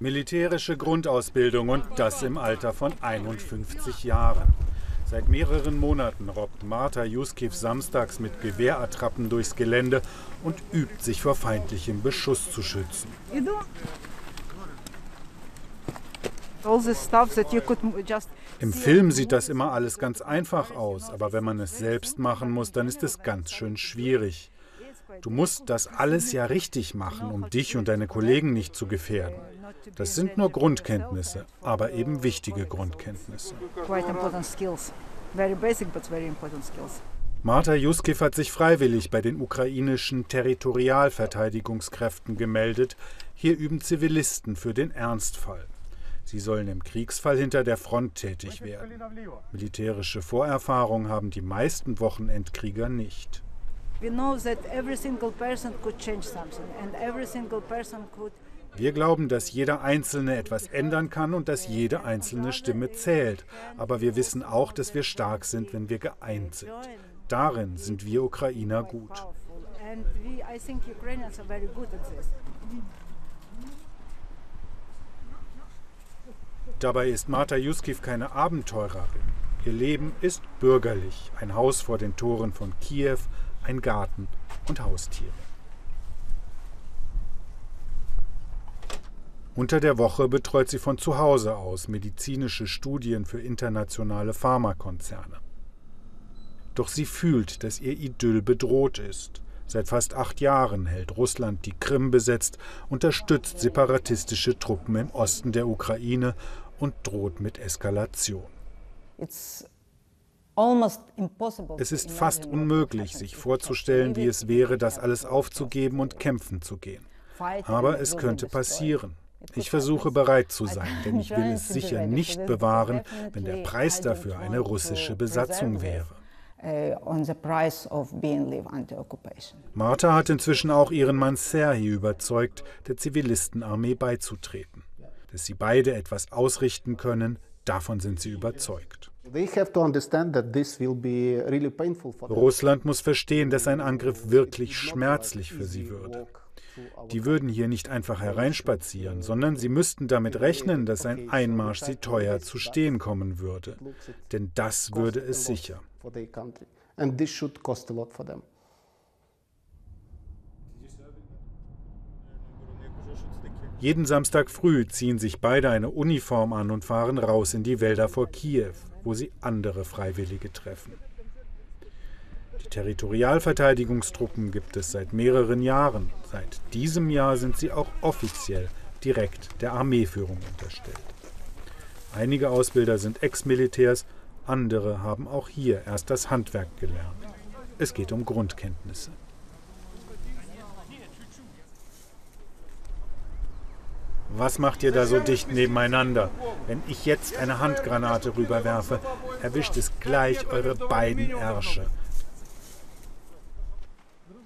Militärische Grundausbildung und das im Alter von 51 Jahren. Seit mehreren Monaten robbt Marta Juskiv samstags mit Gewehrattrappen durchs Gelände und übt sich vor feindlichem Beschuss zu schützen. Im Film sieht das immer alles ganz einfach aus, aber wenn man es selbst machen muss, dann ist es ganz schön schwierig. Du musst das alles ja richtig machen, um dich und deine Kollegen nicht zu gefährden. Das sind nur Grundkenntnisse, aber eben wichtige Grundkenntnisse. Marta Juskiv hat sich freiwillig bei den ukrainischen Territorialverteidigungskräften gemeldet. Hier üben Zivilisten für den Ernstfall. Sie sollen im Kriegsfall hinter der Front tätig werden. Militärische Vorerfahrung haben die meisten Wochenendkrieger nicht. Wir glauben, dass jeder Einzelne etwas ändern kann und dass jede einzelne Stimme zählt. Aber wir wissen auch, dass wir stark sind, wenn wir geeint sind. Darin sind wir Ukrainer gut. Dabei ist Marta Juskiv keine Abenteurerin. Ihr Leben ist bürgerlich. Ein Haus vor den Toren von Kiew, ein Garten und Haustiere. Unter der Woche betreut sie von zu Hause aus medizinische Studien für internationale Pharmakonzerne. Doch sie fühlt, dass ihr Idyll bedroht ist. Seit fast acht Jahren hält Russland die Krim besetzt, unterstützt separatistische Truppen im Osten der Ukraine und droht mit Eskalation. Es ist fast unmöglich, sich vorzustellen, wie es wäre, das alles aufzugeben und kämpfen zu gehen. Aber es könnte passieren. Ich versuche bereit zu sein, denn ich will es sicher nicht bewahren, wenn der Preis dafür eine russische Besatzung wäre. Uh, Martha hat inzwischen auch ihren Mann Serhi überzeugt, der Zivilistenarmee beizutreten dass sie beide etwas ausrichten können, davon sind sie überzeugt. Russland muss verstehen, dass ein Angriff wirklich schmerzlich für sie würde. Die würden hier nicht einfach hereinspazieren, sondern sie müssten damit rechnen, dass ein Einmarsch sie teuer zu stehen kommen würde. Denn das würde es sicher. Jeden Samstag früh ziehen sich beide eine Uniform an und fahren raus in die Wälder vor Kiew, wo sie andere Freiwillige treffen. Die Territorialverteidigungstruppen gibt es seit mehreren Jahren. Seit diesem Jahr sind sie auch offiziell direkt der Armeeführung unterstellt. Einige Ausbilder sind Ex-Militärs, andere haben auch hier erst das Handwerk gelernt. Es geht um Grundkenntnisse. Was macht ihr da so dicht nebeneinander? Wenn ich jetzt eine Handgranate rüberwerfe, erwischt es gleich eure beiden Ärsche.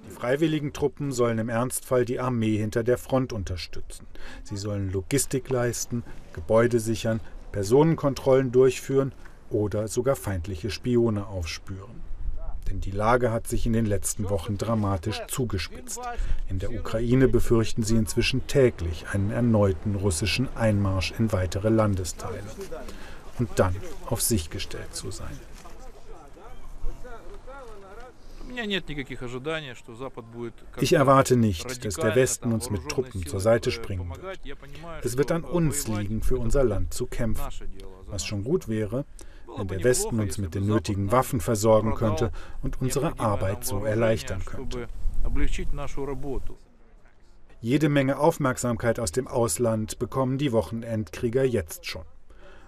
Die freiwilligen Truppen sollen im Ernstfall die Armee hinter der Front unterstützen. Sie sollen Logistik leisten, Gebäude sichern, Personenkontrollen durchführen oder sogar feindliche Spione aufspüren denn die Lage hat sich in den letzten Wochen dramatisch zugespitzt. In der Ukraine befürchten sie inzwischen täglich einen erneuten russischen Einmarsch in weitere Landesteile und dann auf sich gestellt zu sein. Ich erwarte nicht, dass der Westen uns mit Truppen zur Seite springen wird. Es wird an uns liegen, für unser Land zu kämpfen. Was schon gut wäre, wenn der Westen uns mit den nötigen Waffen versorgen könnte und unsere Arbeit so erleichtern könnte. Jede Menge Aufmerksamkeit aus dem Ausland bekommen die Wochenendkrieger jetzt schon.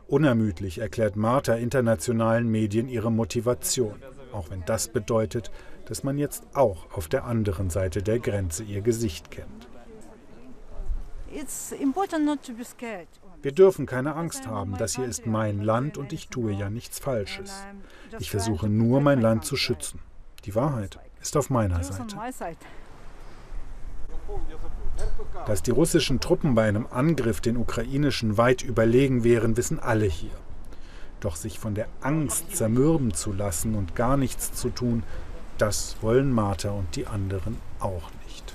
Unermüdlich erklärt Martha internationalen Medien ihre Motivation, auch wenn das bedeutet, dass man jetzt auch auf der anderen Seite der Grenze ihr Gesicht kennt. It's important not to be scared. Wir dürfen keine Angst haben, das hier ist mein Land und ich tue ja nichts Falsches. Ich versuche nur, mein Land zu schützen. Die Wahrheit ist auf meiner Seite. Dass die russischen Truppen bei einem Angriff den ukrainischen weit überlegen wären, wissen alle hier. Doch sich von der Angst zermürben zu lassen und gar nichts zu tun, das wollen Martha und die anderen auch nicht.